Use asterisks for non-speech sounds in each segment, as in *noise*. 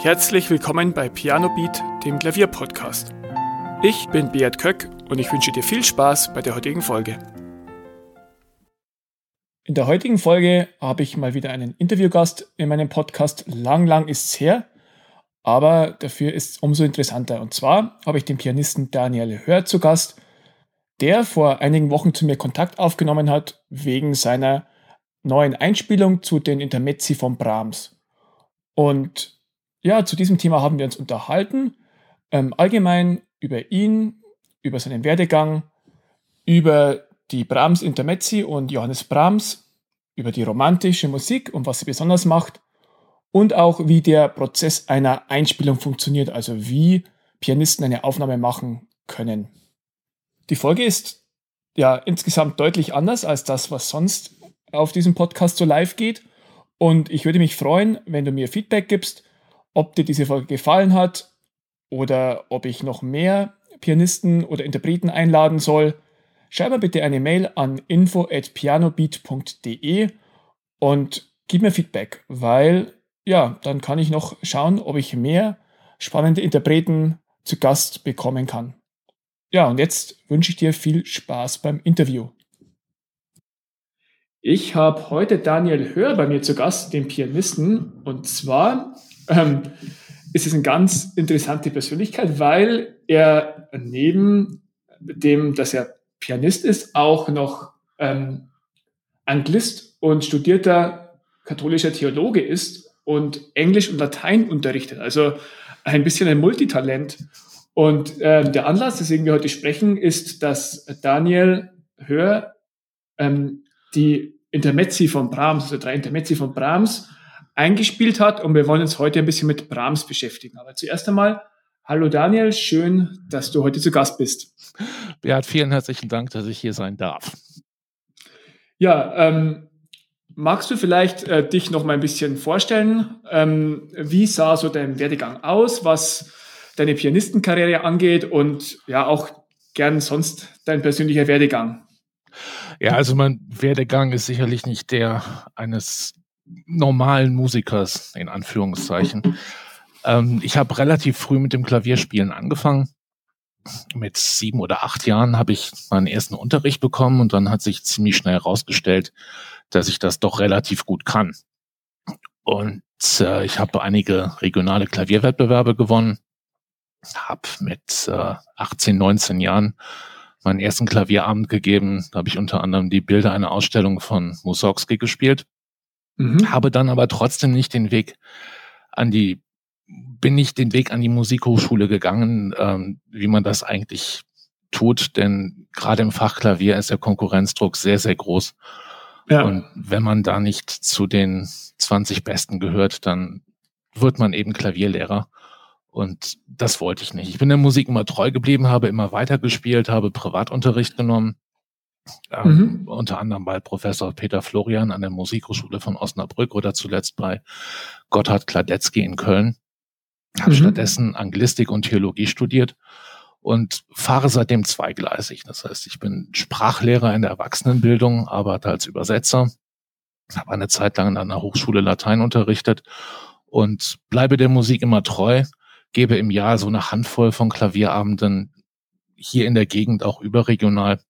Herzlich willkommen bei Piano Beat, dem Klavierpodcast. Ich bin Beat Köck und ich wünsche dir viel Spaß bei der heutigen Folge. In der heutigen Folge habe ich mal wieder einen Interviewgast in meinem Podcast. Lang, lang ist's her, aber dafür ist es umso interessanter. Und zwar habe ich den Pianisten Daniel Hör zu Gast, der vor einigen Wochen zu mir Kontakt aufgenommen hat wegen seiner neuen Einspielung zu den Intermezzi von Brahms. Und ja, zu diesem Thema haben wir uns unterhalten. Ähm, allgemein über ihn, über seinen Werdegang, über die Brahms Intermezzi und Johannes Brahms, über die romantische Musik und was sie besonders macht und auch wie der Prozess einer Einspielung funktioniert, also wie Pianisten eine Aufnahme machen können. Die Folge ist ja insgesamt deutlich anders als das, was sonst auf diesem Podcast so live geht. Und ich würde mich freuen, wenn du mir Feedback gibst, ob dir diese Folge gefallen hat oder ob ich noch mehr Pianisten oder Interpreten einladen soll. Schreib mir bitte eine Mail an info@pianobeat.de und gib mir Feedback, weil ja, dann kann ich noch schauen, ob ich mehr spannende Interpreten zu Gast bekommen kann. Ja, und jetzt wünsche ich dir viel Spaß beim Interview. Ich habe heute Daniel Hör bei mir zu Gast, den Pianisten. Und zwar ähm, ist es eine ganz interessante Persönlichkeit, weil er neben dem, dass er Pianist ist, auch noch ähm, Anglist und studierter katholischer Theologe ist und Englisch und Latein unterrichtet. Also ein bisschen ein Multitalent. Und äh, der Anlass, weswegen wir heute sprechen, ist, dass Daniel Hör ähm, die Intermezzi von Brahms, also drei Intermezzi von Brahms, eingespielt hat und wir wollen uns heute ein bisschen mit Brahms beschäftigen. Aber zuerst einmal, hallo Daniel, schön, dass du heute zu Gast bist. Beat, vielen herzlichen Dank, dass ich hier sein darf. Ja, ähm, magst du vielleicht äh, dich noch mal ein bisschen vorstellen? Ähm, wie sah so dein Werdegang aus, was deine Pianistenkarriere angeht und ja auch gern sonst dein persönlicher Werdegang? Ja, also mein Werdegang ist sicherlich nicht der eines normalen Musikers, in Anführungszeichen. Ähm, ich habe relativ früh mit dem Klavierspielen angefangen. Mit sieben oder acht Jahren habe ich meinen ersten Unterricht bekommen und dann hat sich ziemlich schnell herausgestellt, dass ich das doch relativ gut kann. Und äh, ich habe einige regionale Klavierwettbewerbe gewonnen, habe mit äh, 18, 19 Jahren meinen ersten Klavierabend gegeben. Da habe ich unter anderem die Bilder einer Ausstellung von Mussorgsky gespielt. Mhm. Habe dann aber trotzdem nicht den Weg an die, bin nicht den Weg an die Musikhochschule gegangen, ähm, wie man das eigentlich tut, denn gerade im Fach Klavier ist der Konkurrenzdruck sehr, sehr groß. Ja. Und wenn man da nicht zu den 20 Besten gehört, dann wird man eben Klavierlehrer. Und das wollte ich nicht. Ich bin der Musik immer treu geblieben, habe immer weitergespielt, habe Privatunterricht genommen ähm, mhm. unter anderem bei Professor Peter Florian an der Musikhochschule von Osnabrück oder zuletzt bei Gotthard Kladetzky in Köln. Habe mhm. stattdessen Anglistik und Theologie studiert und fahre seitdem zweigleisig. Das heißt, ich bin Sprachlehrer in der Erwachsenenbildung, arbeite als Übersetzer, habe eine Zeit lang an einer Hochschule Latein unterrichtet und bleibe der Musik immer treu, gebe im Jahr so eine Handvoll von Klavierabenden hier in der Gegend auch überregional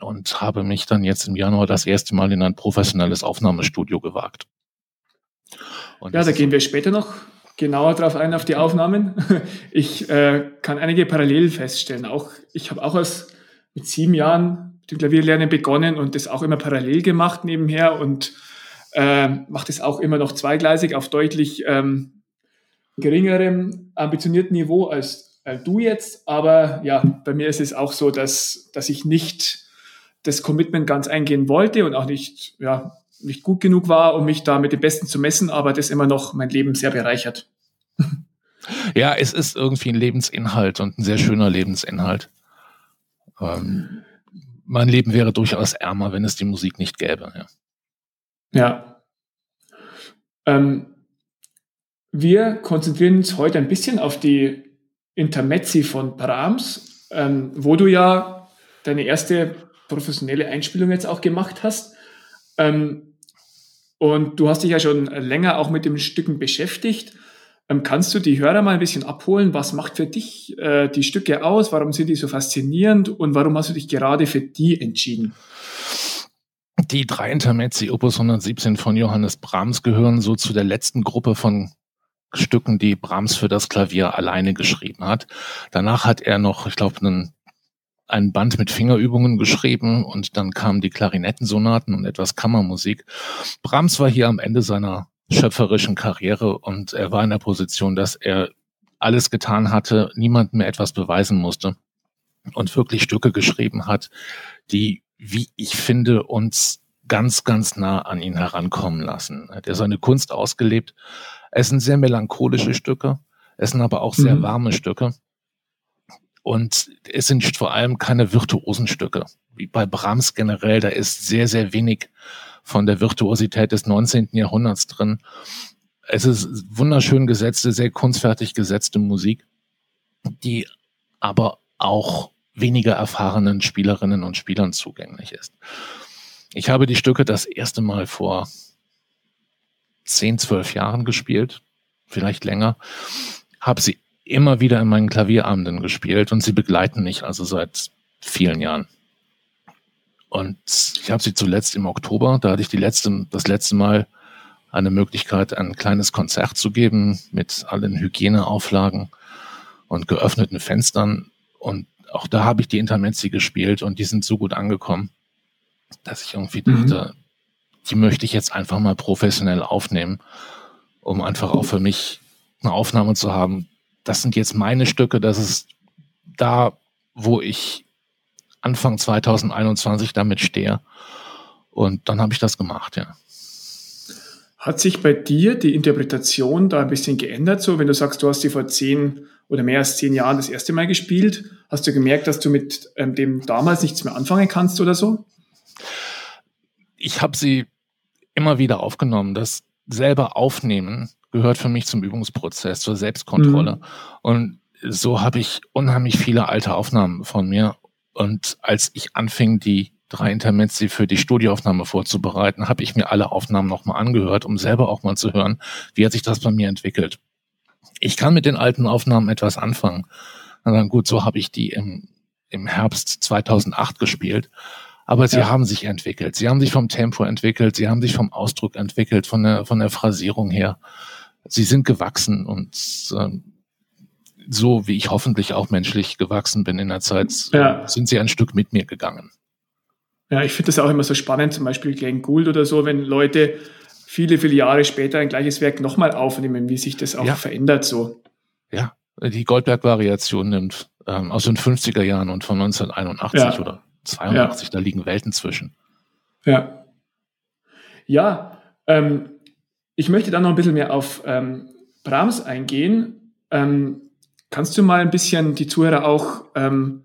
und habe mich dann jetzt im Januar das erste Mal in ein professionelles Aufnahmestudio gewagt. Und ja, da gehen wir später noch genauer drauf ein auf die Aufnahmen. *laughs* Ich äh, kann einige Parallelen feststellen. Auch ich habe auch als mit sieben Jahren mit dem Klavierlernen begonnen und das auch immer parallel gemacht nebenher und äh, mache das auch immer noch zweigleisig auf deutlich ähm, geringerem ambitionierten Niveau als, als du jetzt. Aber ja, bei mir ist es auch so, dass, dass ich nicht das Commitment ganz eingehen wollte und auch nicht, ja, nicht gut genug war, um mich da mit dem Besten zu messen, aber das immer noch mein Leben sehr bereichert. *laughs* Ja, es ist irgendwie ein Lebensinhalt und ein sehr schöner Lebensinhalt. Ähm, mein Leben wäre durchaus ärmer, wenn es die Musik nicht gäbe. Ja. ja. Ähm, wir konzentrieren uns heute ein bisschen auf die Intermezzi von Brahms, ähm, wo du ja deine erste professionelle Einspielung jetzt auch gemacht hast. Ähm, und du hast dich ja schon länger auch mit den Stücken beschäftigt. Ähm, kannst du die Hörer mal ein bisschen abholen? Was macht für dich äh, die Stücke aus? Warum sind die so faszinierend? Und warum hast du dich gerade für die entschieden? Die drei Intermezzi Opus 117 von Johannes Brahms gehören so zu der letzten Gruppe von Stücken, die Brahms für das Klavier alleine geschrieben hat. Danach hat er noch, ich glaube, einen ein Band mit Fingerübungen geschrieben und dann kamen die Klarinettensonaten und etwas Kammermusik. Brahms war hier am Ende seiner schöpferischen Karriere und er war in der Position, dass er alles getan hatte, niemandem mehr etwas beweisen musste und wirklich Stücke geschrieben hat, die, wie ich finde, uns ganz, ganz nah an ihn herankommen lassen. Er hat er seine Kunst ausgelebt. Es sind sehr melancholische Stücke, es sind aber auch sehr mhm. warme Stücke. Und es sind vor allem keine virtuosen Stücke. Wie bei Brahms generell, da ist sehr, sehr wenig von der Virtuosität des 19. Jahrhunderts drin. Es ist wunderschön gesetzte, sehr kunstfertig gesetzte Musik, die aber auch weniger erfahrenen Spielerinnen und Spielern zugänglich ist. Ich habe die Stücke das erste Mal vor zehn, zwölf Jahren gespielt, vielleicht länger, habe sie immer wieder in meinen Klavierabenden gespielt und sie begleiten mich also seit vielen Jahren. Und ich habe sie zuletzt im Oktober, da hatte ich die letzte, das letzte Mal eine Möglichkeit, ein kleines Konzert zu geben mit allen Hygieneauflagen und geöffneten Fenstern. Und auch da habe ich die Intermezzi gespielt und die sind so gut angekommen, dass ich irgendwie mhm. dachte, die möchte ich jetzt einfach mal professionell aufnehmen, um einfach auch für mich eine Aufnahme zu haben, das sind jetzt meine Stücke, das ist da, wo ich Anfang 2021 damit stehe. Und dann habe ich das gemacht, ja. Hat sich bei dir die Interpretation da ein bisschen geändert? So, wenn du sagst, du hast sie vor zehn oder mehr als zehn Jahren das erste Mal gespielt, hast du gemerkt, dass du mit ähm, dem damals nichts mehr anfangen kannst oder so? Ich habe sie immer wieder aufgenommen. Das selber aufnehmen gehört für mich zum Übungsprozess, zur Selbstkontrolle. Mhm. Und so habe ich unheimlich viele alte Aufnahmen von mir. Und als ich anfing, die drei Intermezzi für die Studioaufnahme vorzubereiten, habe ich mir alle Aufnahmen nochmal angehört, um selber auch mal zu hören, wie hat sich das bei mir entwickelt. Ich kann mit den alten Aufnahmen etwas anfangen. Und dann gut, so habe ich die im, im Herbst 2008 gespielt. Aber sie ja. haben sich entwickelt. Sie haben sich vom Tempo entwickelt. Sie haben sich vom Ausdruck entwickelt, von der, von der Phrasierung her sie sind gewachsen und äh, so wie ich hoffentlich auch menschlich gewachsen bin in der Zeit, ja. sind sie ein Stück mit mir gegangen. Ja, ich finde das auch immer so spannend, zum Beispiel Glenn Gould oder so, wenn Leute viele, viele Jahre später ein gleiches Werk nochmal aufnehmen, wie sich das auch ja. verändert so. Ja, die Goldberg-Variation nimmt ähm, aus den 50er Jahren und von 1981 ja. oder 82, da liegen Welten zwischen. Ja. Ja, ähm, ich möchte dann noch ein bisschen mehr auf ähm, Brahms eingehen. Ähm, kannst du mal ein bisschen die Zuhörer auch ähm,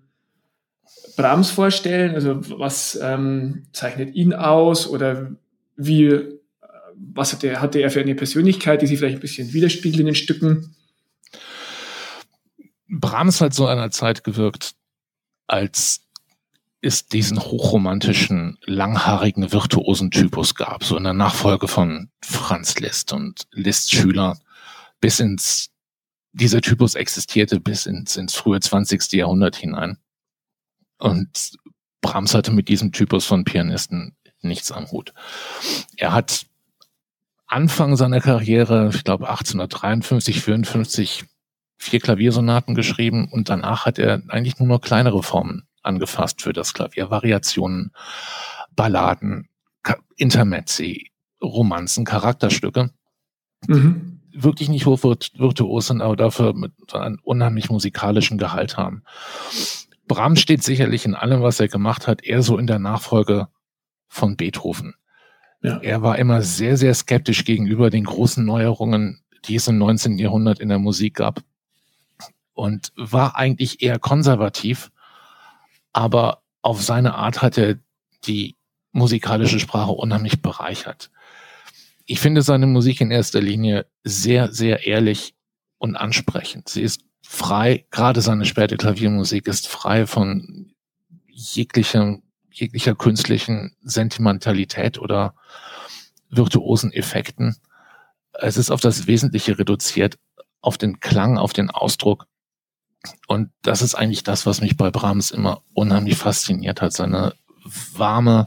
Brahms vorstellen? Also was ähm, zeichnet ihn aus oder wie, äh, was hatte, hatte er für eine Persönlichkeit, die sich vielleicht ein bisschen widerspiegelt in den Stücken? Brahms hat so einer Zeit gewirkt, als es diesen hochromantischen, langhaarigen, virtuosen Typus gab, so in der Nachfolge von Franz Liszt und Liszt Schüler bis ins, dieser Typus existierte bis ins, ins frühe 20. Jahrhundert hinein. Und Brahms hatte mit diesem Typus von Pianisten nichts am Hut. Er hat Anfang seiner Karriere, ich glaube 1853, 54, vier Klaviersonaten geschrieben und danach hat er eigentlich nur noch kleinere Formen angefasst für das Klavier. Variationen, Balladen, Intermezzi, Romanzen, Charakterstücke. Mhm. Wirklich nicht hochvirtuos sind, aber dafür mit einem unheimlich musikalischen Gehalt haben. Brahms steht sicherlich in allem, was er gemacht hat, eher so in der Nachfolge von Beethoven. Ja. Er war immer sehr, sehr skeptisch gegenüber den großen Neuerungen, die es im 19. Jahrhundert in der Musik gab. Und war eigentlich eher konservativ aber auf seine Art hat er die musikalische Sprache unheimlich bereichert. Ich finde seine Musik in erster Linie sehr, sehr ehrlich und ansprechend. Sie ist frei, gerade seine späte Klaviermusik ist frei von jeglicher, jeglicher künstlichen Sentimentalität oder virtuosen Effekten. Es ist auf das Wesentliche reduziert, auf den Klang, auf den Ausdruck. Und das ist eigentlich das, was mich bei Brahms immer unheimlich fasziniert hat. Seine warme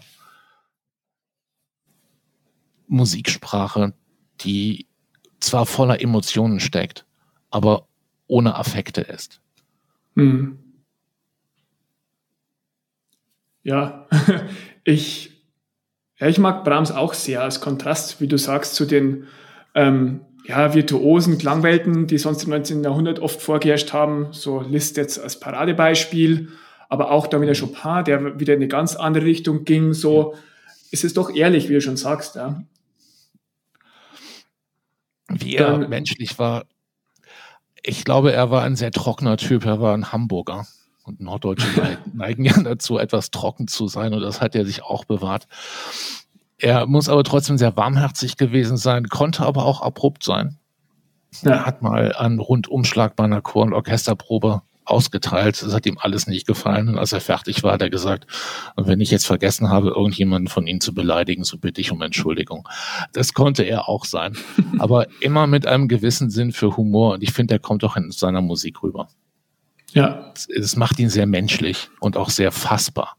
Musiksprache, die zwar voller Emotionen steckt, aber ohne Affekte ist. Hm. Ja, *laughs* ich, ich mag Brahms auch sehr als Kontrast, wie du sagst, zu den ähm, ja, virtuosen Klangwelten, die sonst im 19. Jahrhundert oft vorgeherrscht haben. So Liszt jetzt als Paradebeispiel, aber auch da wieder Chopin, der wieder in eine ganz andere Richtung ging. So ist es doch ehrlich, wie du schon sagst. Ja. Wie er Dann, menschlich war, ich glaube, er war ein sehr trockener Typ. Er war ein Hamburger. Und Norddeutsche *laughs* neigen ja dazu, etwas trocken zu sein. Und das hat er sich auch bewahrt. Er muss aber trotzdem sehr warmherzig gewesen sein, konnte aber auch abrupt sein. Ja. Er hat mal einen Rundumschlag bei einer Chor- und Orchesterprobe ausgeteilt. Das hat ihm alles nicht gefallen. Und als er fertig war, hat er gesagt, und wenn ich jetzt vergessen habe, irgendjemanden von Ihnen zu beleidigen, so bitte ich um Entschuldigung. Das konnte er auch sein. *laughs* Aber immer mit einem gewissen Sinn für Humor. Und ich finde, der kommt auch in seiner Musik rüber. Ja. Es macht ihn sehr menschlich und auch sehr fassbar.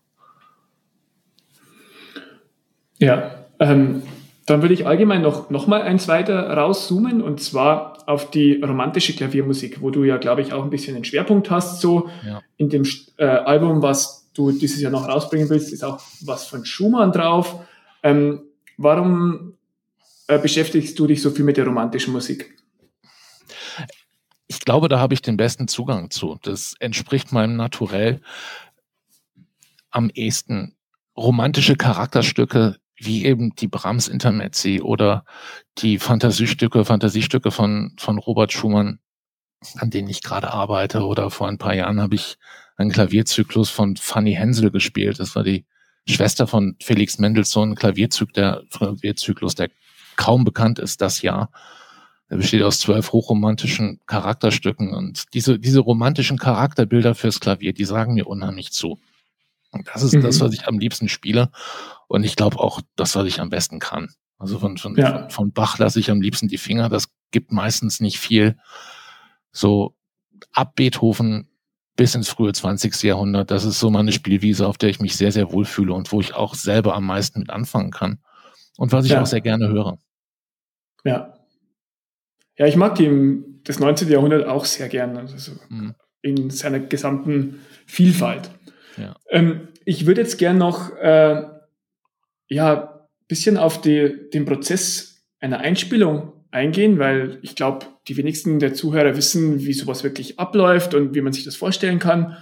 Ja, ähm, dann würde ich allgemein noch, noch mal eins weiter rauszoomen und zwar auf die romantische Klaviermusik, wo du ja, glaube ich, auch ein bisschen den Schwerpunkt hast. So ja. in dem äh, Album, was du dieses Jahr noch rausbringen willst, ist auch was von Schumann drauf. Ähm, warum äh, beschäftigst du dich so viel mit der romantischen Musik? Ich glaube, da habe ich den besten Zugang zu. Das entspricht meinem Naturell am ehesten. Romantische Charakterstücke wie eben die Brahms Intermezzi oder die Fantasiestücke, Fantasiestücke von, von Robert Schumann, an denen ich gerade arbeite. Oder vor ein paar Jahren habe ich einen Klavierzyklus von Fanny Hensel gespielt. Das war die Schwester von Felix Mendelssohn, Klavierzyk, der Klavierzyklus, der kaum bekannt ist das Jahr. Der besteht aus zwölf hochromantischen Charakterstücken und diese, diese romantischen Charakterbilder fürs Klavier, die sagen mir unheimlich zu. Das ist mhm. das, was ich am liebsten spiele. Und ich glaube auch das, was ich am besten kann. Also von, von, ja. von, von Bach lasse ich am liebsten die Finger. Das gibt meistens nicht viel. So ab Beethoven bis ins frühe 20. Jahrhundert. Das ist so meine Spielwiese, auf der ich mich sehr, sehr wohlfühle und wo ich auch selber am meisten mit anfangen kann. Und was ich ja. auch sehr gerne höre. Ja. Ja, ich mag die, das 19. Jahrhundert auch sehr gerne. Also mhm. in seiner gesamten Vielfalt. Ähm, ich würde jetzt gern noch äh, ja, bisschen auf die, den Prozess einer Einspielung eingehen, weil ich glaube, die wenigsten der Zuhörer wissen, wie sowas wirklich abläuft und wie man sich das vorstellen kann.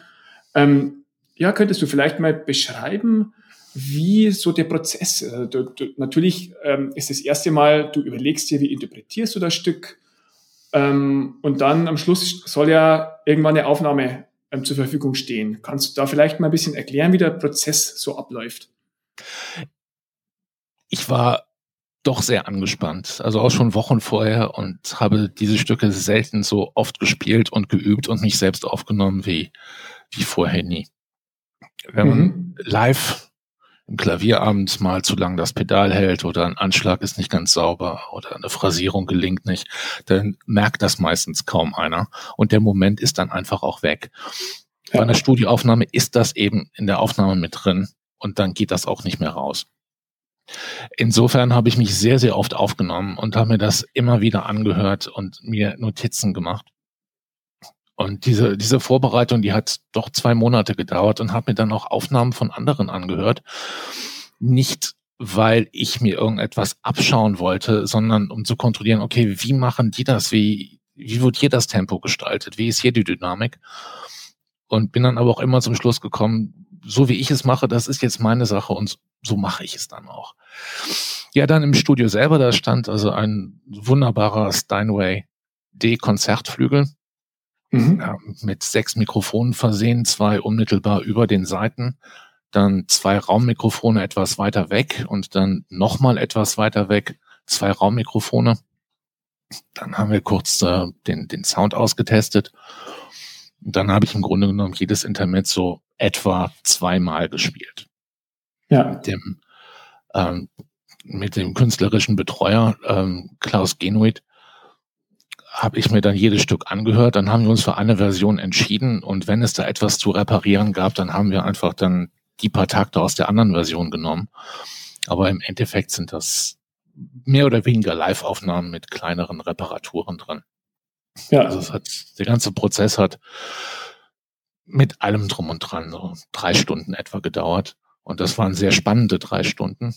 Ähm, ja, könntest du vielleicht mal beschreiben, wie so der Prozess, äh, du, du, natürlich ähm, ist das erste Mal, du überlegst dir, wie interpretierst du das Stück ähm, und dann am Schluss soll ja irgendwann eine Aufnahme ähm, zur Verfügung stehen. Kannst du da vielleicht mal ein bisschen erklären, wie der Prozess so abläuft? Ich war doch sehr angespannt, also auch schon Wochen vorher und habe diese Stücke selten so oft gespielt und geübt und mich selbst aufgenommen wie, wie vorher nie. Wenn man mhm. live im Klavierabend mal zu lang das Pedal hält oder ein Anschlag ist nicht ganz sauber oder eine Phrasierung gelingt nicht, dann merkt das meistens kaum einer und der Moment ist dann einfach auch weg. Ja. Bei einer Studioaufnahme ist das eben in der Aufnahme mit drin und dann geht das auch nicht mehr raus. Insofern habe ich mich sehr, sehr oft aufgenommen und habe mir das immer wieder angehört und mir Notizen gemacht. Und diese, diese Vorbereitung, die hat doch zwei Monate gedauert und habe mir dann auch Aufnahmen von anderen angehört. Nicht, weil ich mir irgendetwas abschauen wollte, sondern um zu kontrollieren, okay, wie machen die das? Wie, wie wird hier das Tempo gestaltet? Wie ist hier die Dynamik? Und bin dann aber auch immer zum Schluss gekommen, so wie ich es mache, das ist jetzt meine Sache und so mache ich es dann auch. Ja, dann im Studio selber, da stand also ein wunderbarer Steinway D-Konzertflügel mhm. ja, mit sechs Mikrofonen versehen, zwei unmittelbar über den Seiten, dann zwei Raummikrofone etwas weiter weg und dann nochmal etwas weiter weg, zwei Raummikrofone. Dann haben wir kurz äh, den, den Sound ausgetestet. Und dann habe ich im Grunde genommen jedes Intermezzo etwa zweimal gespielt. Ja. Mit dem, ähm, mit dem künstlerischen Betreuer ähm, Klaus Genuit habe ich mir dann jedes Stück angehört. Dann haben wir uns für eine Version entschieden und wenn es da etwas zu reparieren gab, dann haben wir einfach dann die paar Takte aus der anderen Version genommen. Aber im Endeffekt sind das mehr oder weniger Live-Aufnahmen mit kleineren Reparaturen drin. Ja. Also es hat, der ganze Prozess hat mit allem drum und dran so drei Stunden etwa gedauert. Und das waren sehr spannende drei Stunden.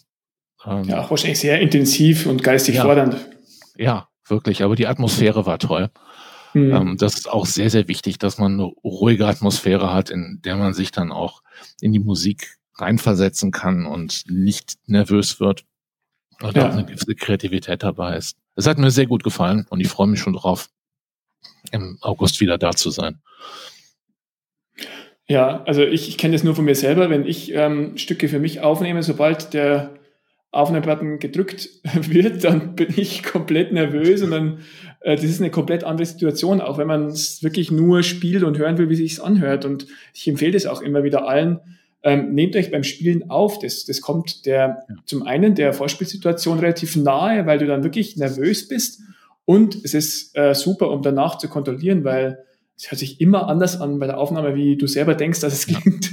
Ähm, ja, auch wahrscheinlich sehr intensiv und geistig ja, fordernd. Ja, wirklich. Aber die Atmosphäre war toll. Mhm. Ähm, das ist auch sehr, sehr wichtig, dass man eine ruhige Atmosphäre hat, in der man sich dann auch in die Musik reinversetzen kann und nicht nervös wird. Und ja. auch eine gewisse Kreativität dabei ist. Es hat mir sehr gut gefallen und ich freue mich schon drauf, im August wieder da zu sein. Ja, also ich, ich kenne das nur von mir selber, wenn ich ähm, Stücke für mich aufnehme, sobald der Aufnahmebutton gedrückt *laughs* wird, dann bin ich komplett nervös und dann, äh, das ist eine komplett andere Situation, auch wenn man es wirklich nur spielt und hören will, wie sich es anhört. Und ich empfehle das auch immer wieder allen, ähm, nehmt euch beim Spielen auf. Das, das kommt der, zum einen der Vorspielsituation relativ nahe, weil du dann wirklich nervös bist und es ist äh, super, um danach zu kontrollieren, weil es hört sich immer anders an bei der Aufnahme, wie du selber denkst, dass es klingt.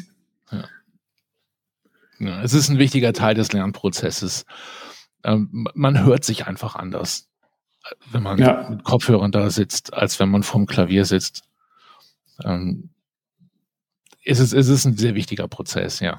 Es ist ein wichtiger Teil des Lernprozesses. Ähm, man hört sich einfach anders, wenn man ja. mit Kopfhörern da sitzt, als wenn man vorm Klavier sitzt. Ähm, es, ist, es ist ein sehr wichtiger Prozess, ja.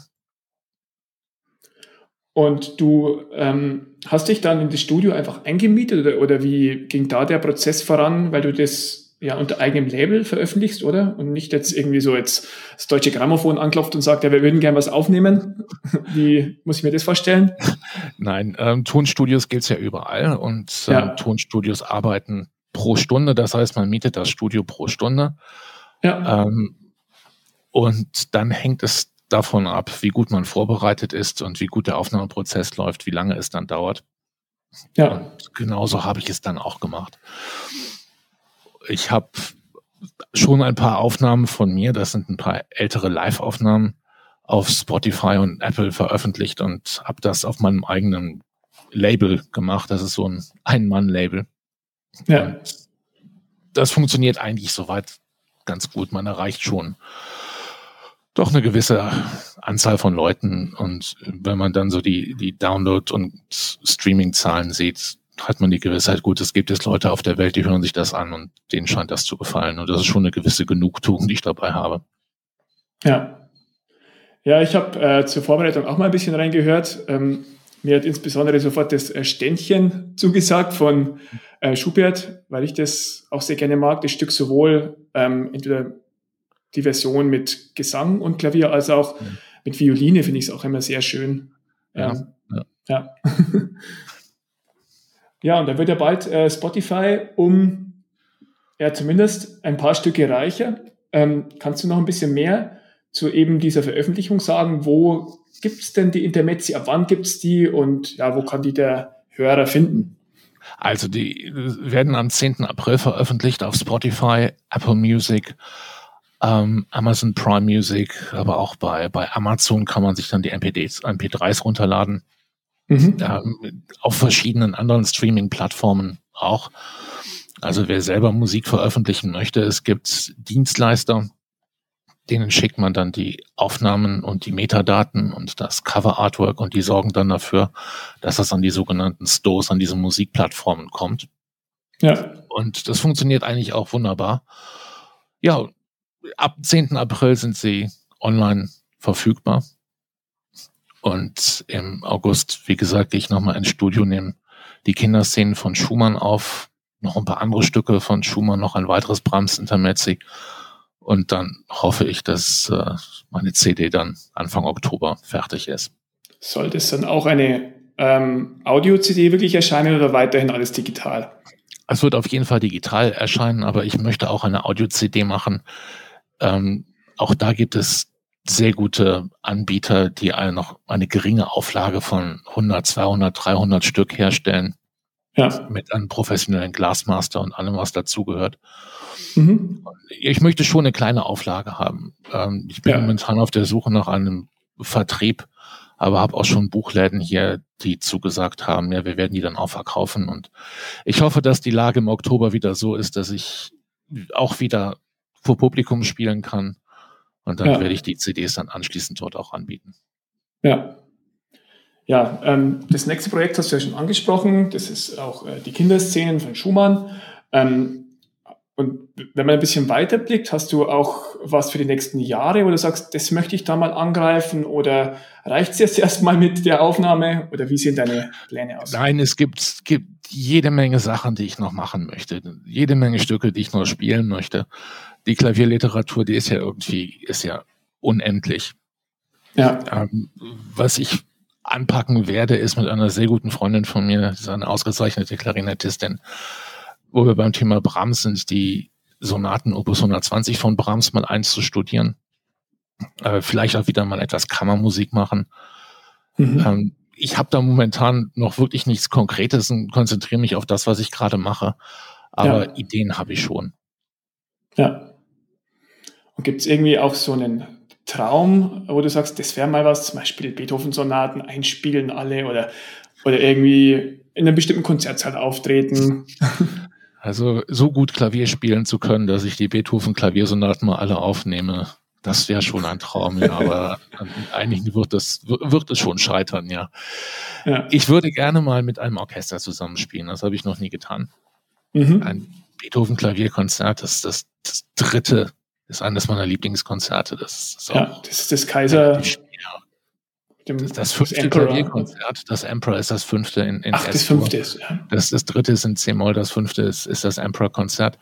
Und du ähm, hast dich dann in das Studio einfach eingemietet oder, oder wie ging da der Prozess voran, weil du das ja unter eigenem Label veröffentlichst, oder? Und nicht jetzt irgendwie so jetzt das deutsche Grammophon anklopft und sagt, ja, wir würden gerne was aufnehmen. *laughs* Wie muss ich mir das vorstellen? Nein, ähm, Tonstudios gilt's ja überall und ähm, ja. Tonstudios arbeiten pro Stunde, das heißt, man mietet das Studio pro Stunde. Ja. Ähm, und dann hängt es davon ab, wie gut man vorbereitet ist und wie gut der Aufnahmeprozess läuft, wie lange es dann dauert. Ja. Und genauso habe ich es dann auch gemacht. Ich habe schon ein paar Aufnahmen von mir, das sind ein paar ältere Live-Aufnahmen auf Spotify und Apple veröffentlicht und habe das auf meinem eigenen Label gemacht. Das ist so ein Ein-Mann-Label. Ja. das funktioniert eigentlich soweit ganz gut. Man erreicht schon doch eine gewisse Anzahl von Leuten. Und wenn man dann so die, die Download- und Streaming-Zahlen sieht, hat man die Gewissheit, gut, es gibt jetzt Leute auf der Welt, die hören sich das an und denen scheint das zu gefallen. Und das ist schon eine gewisse Genugtuung, die ich dabei habe. Ja. Ja, ich habe äh, zur Vorbereitung auch mal ein bisschen reingehört. Ähm, mir hat insbesondere sofort das äh, Ständchen zugesagt von äh, Schubert, weil ich das auch sehr gerne mag. Das Stück sowohl ähm, entweder die Version mit Gesang und Klavier, als auch ja. mit Violine finde ich es auch immer sehr schön. Ähm, ja. Ja. ja, *laughs* und da wird ja bald äh, Spotify um ja zumindest ein paar Stücke reicher. Ähm, kannst du noch ein bisschen mehr zu eben dieser Veröffentlichung sagen? Wo gibt es denn die Intermezzi? Ab wann gibt es die? Und ja, wo kann die der Hörer finden? Also die werden am 10. April veröffentlicht auf Spotify, Apple Music, ähm, Amazon Prime Music, aber auch bei, bei Amazon kann man sich dann die MPDs, MP3s runterladen. Mhm. Ähm, auf verschiedenen anderen Streaming-Plattformen auch. Also wer selber Musik veröffentlichen möchte, es gibt Dienstleister, denen schickt man dann die Aufnahmen und die Metadaten und das Cover Artwork und die sorgen dann dafür, dass das an die sogenannten Stores, an diese Musikplattformen kommt. Ja. Und das funktioniert eigentlich auch wunderbar. Ja, ab 10. April sind sie online verfügbar. Und im August, wie gesagt, gehe ich nochmal ins Studio, nehme die Kinderszenen von Schumann auf, noch ein paar andere Stücke von Schumann, noch ein weiteres Brahms Intermezzi. Und dann hoffe ich, dass äh, meine CD dann Anfang Oktober fertig ist. Sollte es dann auch eine ähm, Audio-CD wirklich erscheinen oder weiterhin alles digital? Es wird auf jeden Fall digital erscheinen, aber ich möchte auch eine Audio-CD machen, ähm, auch da gibt es sehr gute Anbieter, die eine noch eine geringe Auflage von 100, 200, 300 Stück herstellen. Ja. Mit einem professionellen Glasmaster und allem, was dazugehört. Mhm. Ich möchte schon eine kleine Auflage haben. Ähm, ich bin ja. momentan auf der Suche nach einem Vertrieb, aber habe auch schon Buchläden hier, die zugesagt haben, ja, wir werden die dann auch verkaufen. Und ich hoffe, dass die Lage im Oktober wieder so ist, dass ich auch wieder vor Publikum spielen kann. Und dann ja. werde ich die CDs dann anschließend dort auch anbieten. Ja. Ja, ähm, das nächste Projekt hast du ja schon angesprochen. Das ist auch äh, die Kinderszenen von Schumann. Ähm, und wenn man ein bisschen weiterblickt, hast du auch was für die nächsten Jahre, wo du sagst, das möchte ich da mal angreifen oder reicht es jetzt erstmal mit der Aufnahme oder wie sehen deine Pläne aus? Nein, es gibt, gibt jede Menge Sachen, die ich noch machen möchte, jede Menge Stücke, die ich noch spielen möchte. Die Klavierliteratur, die ist ja irgendwie, ist ja unendlich. Ja. Ähm, was ich anpacken werde, ist mit einer sehr guten Freundin von mir, die ist eine ausgezeichnete Klarinettistin, wo wir beim Thema Brahms sind, die Sonaten Opus 120 von Brahms mal eins zu studieren. Äh, vielleicht auch wieder mal etwas Kammermusik machen. Mhm. Ähm, ich habe da momentan noch wirklich nichts Konkretes und konzentriere mich auf das, was ich gerade mache. Aber ja. Ideen habe ich schon. Ja. Und gibt es irgendwie auch so einen Traum, wo du sagst, das wäre mal was, zum Beispiel Beethoven-Sonaten einspielen alle oder, oder irgendwie in einem bestimmten Konzertsaal auftreten? *laughs* Also so gut Klavier spielen zu können, dass ich die Beethoven-Klaviersonaten mal alle aufnehme, das wäre schon ein Traum, ja, aber an einigen wird es, wird es schon scheitern, ja. ja. Ich würde gerne mal mit einem Orchester zusammenspielen, das habe ich noch nie getan. Mhm. Ein Beethoven-Klavierkonzert, das, das, das dritte ist eines meiner Lieblingskonzerte. Das ist ja, das ist das Kaiser. Dem, das, das fünfte Klavierkonzert, das Emperor ist das fünfte in, in Ach, das fünfte ist, ja. Das, das dritte ist in C-Moll, das fünfte ist, ist das Emperor-Konzert.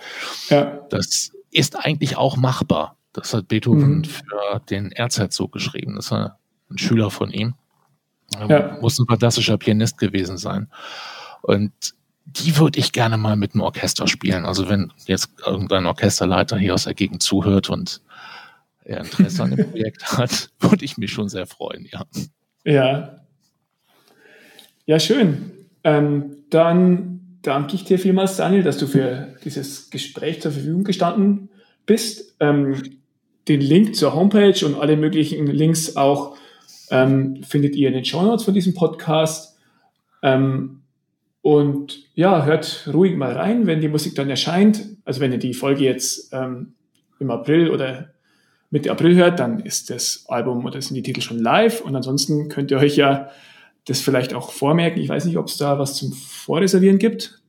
Ja. Das ist eigentlich auch machbar. Das hat Beethoven mhm. für den Erzherzog geschrieben. Das war ein Schüler von ihm. Ja. Muss ein fantastischer Pianist gewesen sein. Und die würde ich gerne mal mit einem Orchester spielen. Also wenn jetzt irgendein Orchesterleiter hier aus der Gegend zuhört und er Interesse an dem *laughs* Projekt hat, würde ich mich schon sehr freuen, ja. Ja. Ja, schön. Ähm, dann danke ich dir vielmals, Daniel, dass du für dieses Gespräch zur Verfügung gestanden bist. Ähm, den Link zur Homepage und alle möglichen Links auch ähm, findet ihr in den Show Notes von diesem Podcast. Ähm, und ja, hört ruhig mal rein, wenn die Musik dann erscheint. Also wenn ihr die Folge jetzt ähm, im April oder Mitte April hört, dann ist das Album oder sind die Titel schon live. Und ansonsten könnt ihr euch ja das vielleicht auch vormerken. Ich weiß nicht, ob es da was zum Vorreservieren gibt.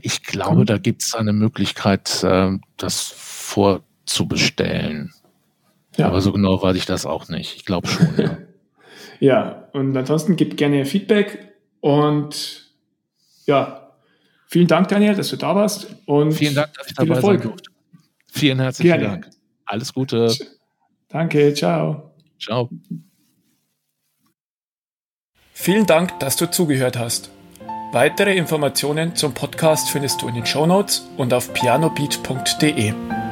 Ich glaube, Komm. da gibt es eine Möglichkeit, äh, das vorzubestellen. Ja. Aber so genau weiß ich das auch nicht. Ich glaube schon, ja. *laughs* ja, und ansonsten gebt gerne Feedback und ja, vielen Dank, Daniel, dass du da warst. Und vielen Dank, dass ich dabei Erfolg. sein durfte. Vielen herzlichen gerne. Dank. Alles Gute. Danke, ciao. Ciao. Vielen Dank, dass du zugehört hast. Weitere Informationen zum Podcast findest du in den Show Notes und auf pianobeat.de.